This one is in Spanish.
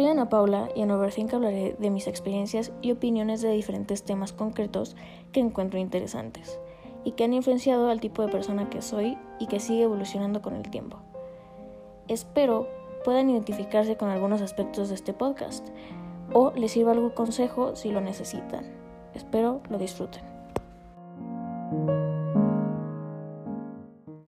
Soy Ana Paula y en Overthink hablaré de mis experiencias y opiniones de diferentes temas concretos que encuentro interesantes y que han influenciado al tipo de persona que soy y que sigue evolucionando con el tiempo. Espero puedan identificarse con algunos aspectos de este podcast o les sirva algún consejo si lo necesitan. Espero lo disfruten.